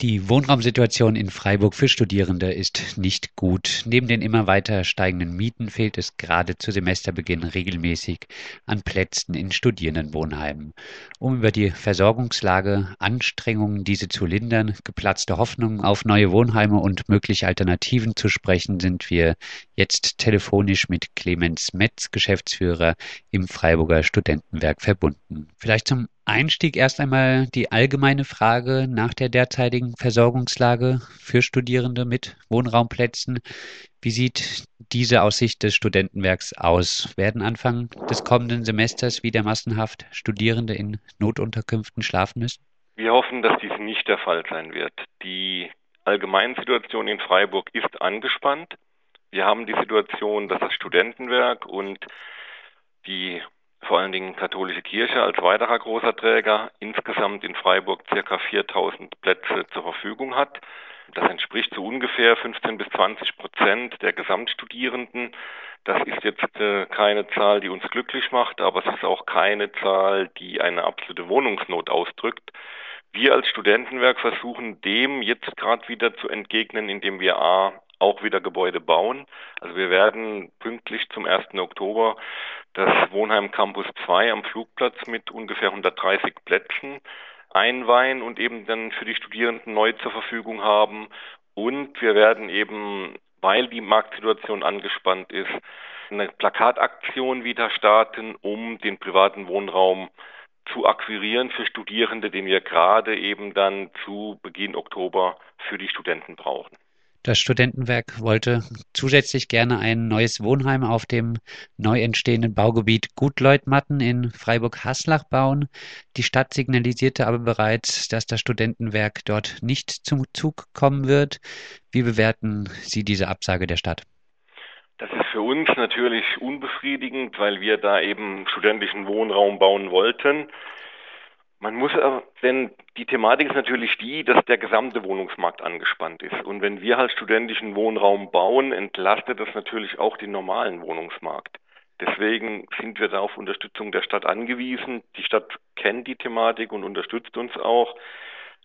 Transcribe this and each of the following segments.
Die Wohnraumsituation in Freiburg für Studierende ist nicht gut. Neben den immer weiter steigenden Mieten fehlt es gerade zu Semesterbeginn regelmäßig an Plätzen in Studierendenwohnheimen. Um über die Versorgungslage, Anstrengungen, diese zu lindern, geplatzte Hoffnungen auf neue Wohnheime und mögliche Alternativen zu sprechen, sind wir jetzt telefonisch mit Clemens Metz, Geschäftsführer im Freiburger Studentenwerk verbunden. Vielleicht zum Einstieg erst einmal die allgemeine Frage nach der derzeitigen Versorgungslage für Studierende mit Wohnraumplätzen. Wie sieht diese aus Sicht des Studentenwerks aus? Werden Anfang des kommenden Semesters wieder massenhaft Studierende in Notunterkünften schlafen müssen? Wir hoffen, dass dies nicht der Fall sein wird. Die Allgemeinsituation in Freiburg ist angespannt. Wir haben die Situation, dass das Studentenwerk und die vor allen Dingen katholische Kirche als weiterer großer Träger insgesamt in Freiburg circa 4000 Plätze zur Verfügung hat. Das entspricht zu ungefähr 15 bis 20 Prozent der Gesamtstudierenden. Das ist jetzt äh, keine Zahl, die uns glücklich macht, aber es ist auch keine Zahl, die eine absolute Wohnungsnot ausdrückt. Wir als Studentenwerk versuchen dem jetzt gerade wieder zu entgegnen, indem wir A auch wieder Gebäude bauen. Also wir werden pünktlich zum 1. Oktober das Wohnheim Campus 2 am Flugplatz mit ungefähr 130 Plätzen einweihen und eben dann für die Studierenden neu zur Verfügung haben. Und wir werden eben, weil die Marktsituation angespannt ist, eine Plakataktion wieder starten, um den privaten Wohnraum zu akquirieren für Studierende, den wir gerade eben dann zu Beginn Oktober für die Studenten brauchen. Das Studentenwerk wollte zusätzlich gerne ein neues Wohnheim auf dem neu entstehenden Baugebiet Gutleutmatten in Freiburg-Haslach bauen. Die Stadt signalisierte aber bereits, dass das Studentenwerk dort nicht zum Zug kommen wird. Wie bewerten Sie diese Absage der Stadt? Das ist für uns natürlich unbefriedigend, weil wir da eben studentischen Wohnraum bauen wollten. Man muss denn die Thematik ist natürlich die, dass der gesamte Wohnungsmarkt angespannt ist. Und wenn wir halt studentischen Wohnraum bauen, entlastet das natürlich auch den normalen Wohnungsmarkt. Deswegen sind wir da auf Unterstützung der Stadt angewiesen. Die Stadt kennt die Thematik und unterstützt uns auch.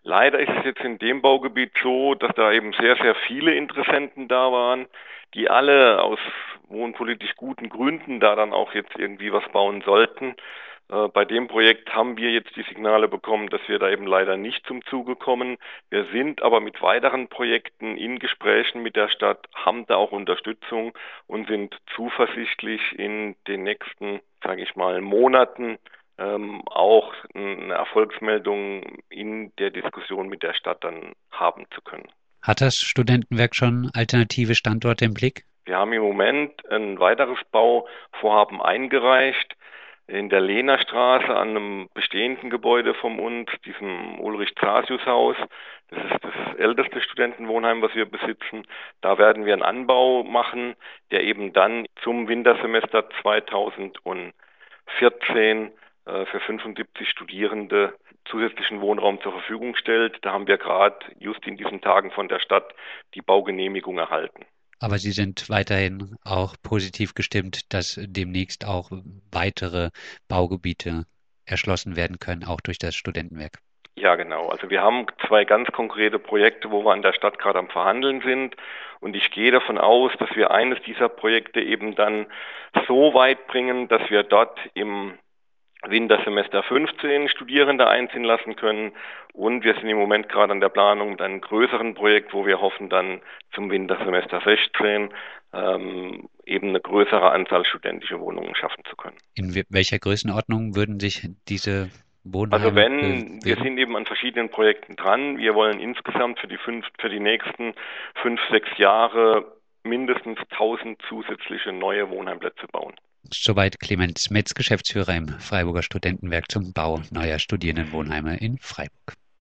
Leider ist es jetzt in dem Baugebiet so, dass da eben sehr, sehr viele Interessenten da waren, die alle aus wohnpolitisch guten Gründen da dann auch jetzt irgendwie was bauen sollten. Äh, bei dem Projekt haben wir jetzt die Signale bekommen, dass wir da eben leider nicht zum Zuge kommen. Wir sind aber mit weiteren Projekten in Gesprächen mit der Stadt, haben da auch Unterstützung und sind zuversichtlich in den nächsten, sage ich mal, Monaten ähm, auch eine Erfolgsmeldung in der Diskussion mit der Stadt dann haben zu können. Hat das Studentenwerk schon alternative Standorte im Blick? Wir haben im Moment ein weiteres Bauvorhaben eingereicht in der Lehnerstraße an einem bestehenden Gebäude vom uns, diesem Ulrich-Zasius-Haus. Das ist das älteste Studentenwohnheim, was wir besitzen. Da werden wir einen Anbau machen, der eben dann zum Wintersemester 2014 äh, für 75 Studierende zusätzlichen Wohnraum zur Verfügung stellt. Da haben wir gerade just in diesen Tagen von der Stadt die Baugenehmigung erhalten. Aber Sie sind weiterhin auch positiv gestimmt, dass demnächst auch weitere Baugebiete erschlossen werden können, auch durch das Studentenwerk. Ja, genau. Also wir haben zwei ganz konkrete Projekte, wo wir an der Stadt gerade am Verhandeln sind. Und ich gehe davon aus, dass wir eines dieser Projekte eben dann so weit bringen, dass wir dort im Wintersemester 15 Studierende einziehen lassen können. Und wir sind im Moment gerade an der Planung mit einem größeren Projekt, wo wir hoffen, dann zum Wintersemester 16 ähm, eben eine größere Anzahl studentischer Wohnungen schaffen zu können. In welcher Größenordnung würden sich diese Wohnheime Also wenn, bewegen? wir sind eben an verschiedenen Projekten dran. Wir wollen insgesamt für die fünf, für die nächsten fünf, sechs Jahre mindestens 1000 zusätzliche neue Wohnheimplätze bauen. Soweit Clemens Metz, Geschäftsführer im Freiburger Studentenwerk zum Bau neuer Studierendenwohnheime in Freiburg.